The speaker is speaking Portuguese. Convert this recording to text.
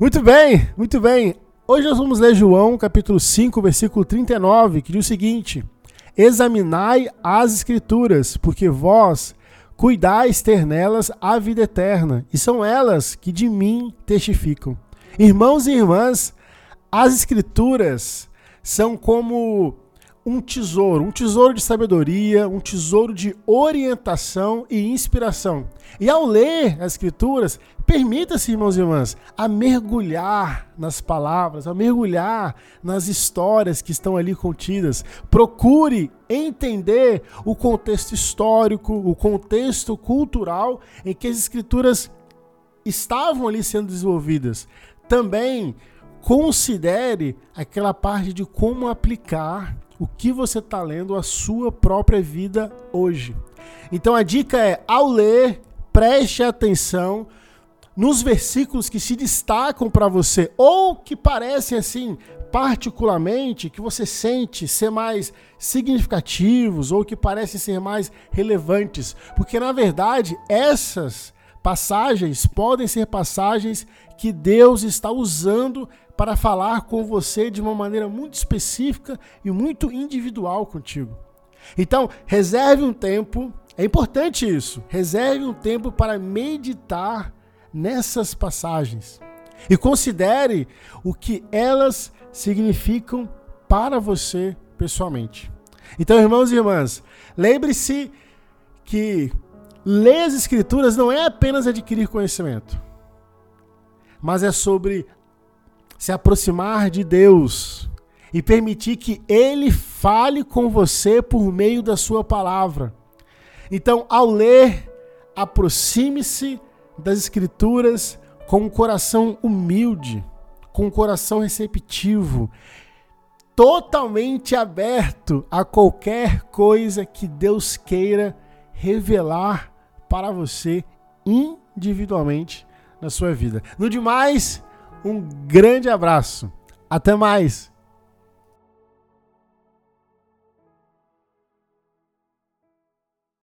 Muito bem, muito bem. Hoje nós vamos ler João, capítulo 5, versículo 39, que diz o seguinte: Examinai as Escrituras, porque vós cuidais ter nelas a vida eterna, e são elas que de mim testificam. Irmãos e irmãs, as Escrituras são como um tesouro, um tesouro de sabedoria, um tesouro de orientação e inspiração. E ao ler as Escrituras, permita-se, irmãos e irmãs, a mergulhar nas palavras, a mergulhar nas histórias que estão ali contidas. Procure entender o contexto histórico, o contexto cultural em que as Escrituras estavam ali sendo desenvolvidas. Também considere aquela parte de como aplicar o que você está lendo à sua própria vida hoje. Então a dica é, ao ler, preste atenção nos versículos que se destacam para você ou que parecem assim particularmente que você sente ser mais significativos ou que parecem ser mais relevantes, porque na verdade essas passagens podem ser passagens que Deus está usando para falar com você de uma maneira muito específica e muito individual contigo. Então, reserve um tempo, é importante isso, reserve um tempo para meditar nessas passagens e considere o que elas significam para você pessoalmente. Então, irmãos e irmãs, lembre-se que ler as Escrituras não é apenas adquirir conhecimento, mas é sobre se aproximar de Deus e permitir que Ele fale com você por meio da Sua palavra. Então, ao ler, aproxime-se das Escrituras com um coração humilde, com um coração receptivo, totalmente aberto a qualquer coisa que Deus queira revelar para você individualmente na sua vida. No demais, um grande abraço. Até mais!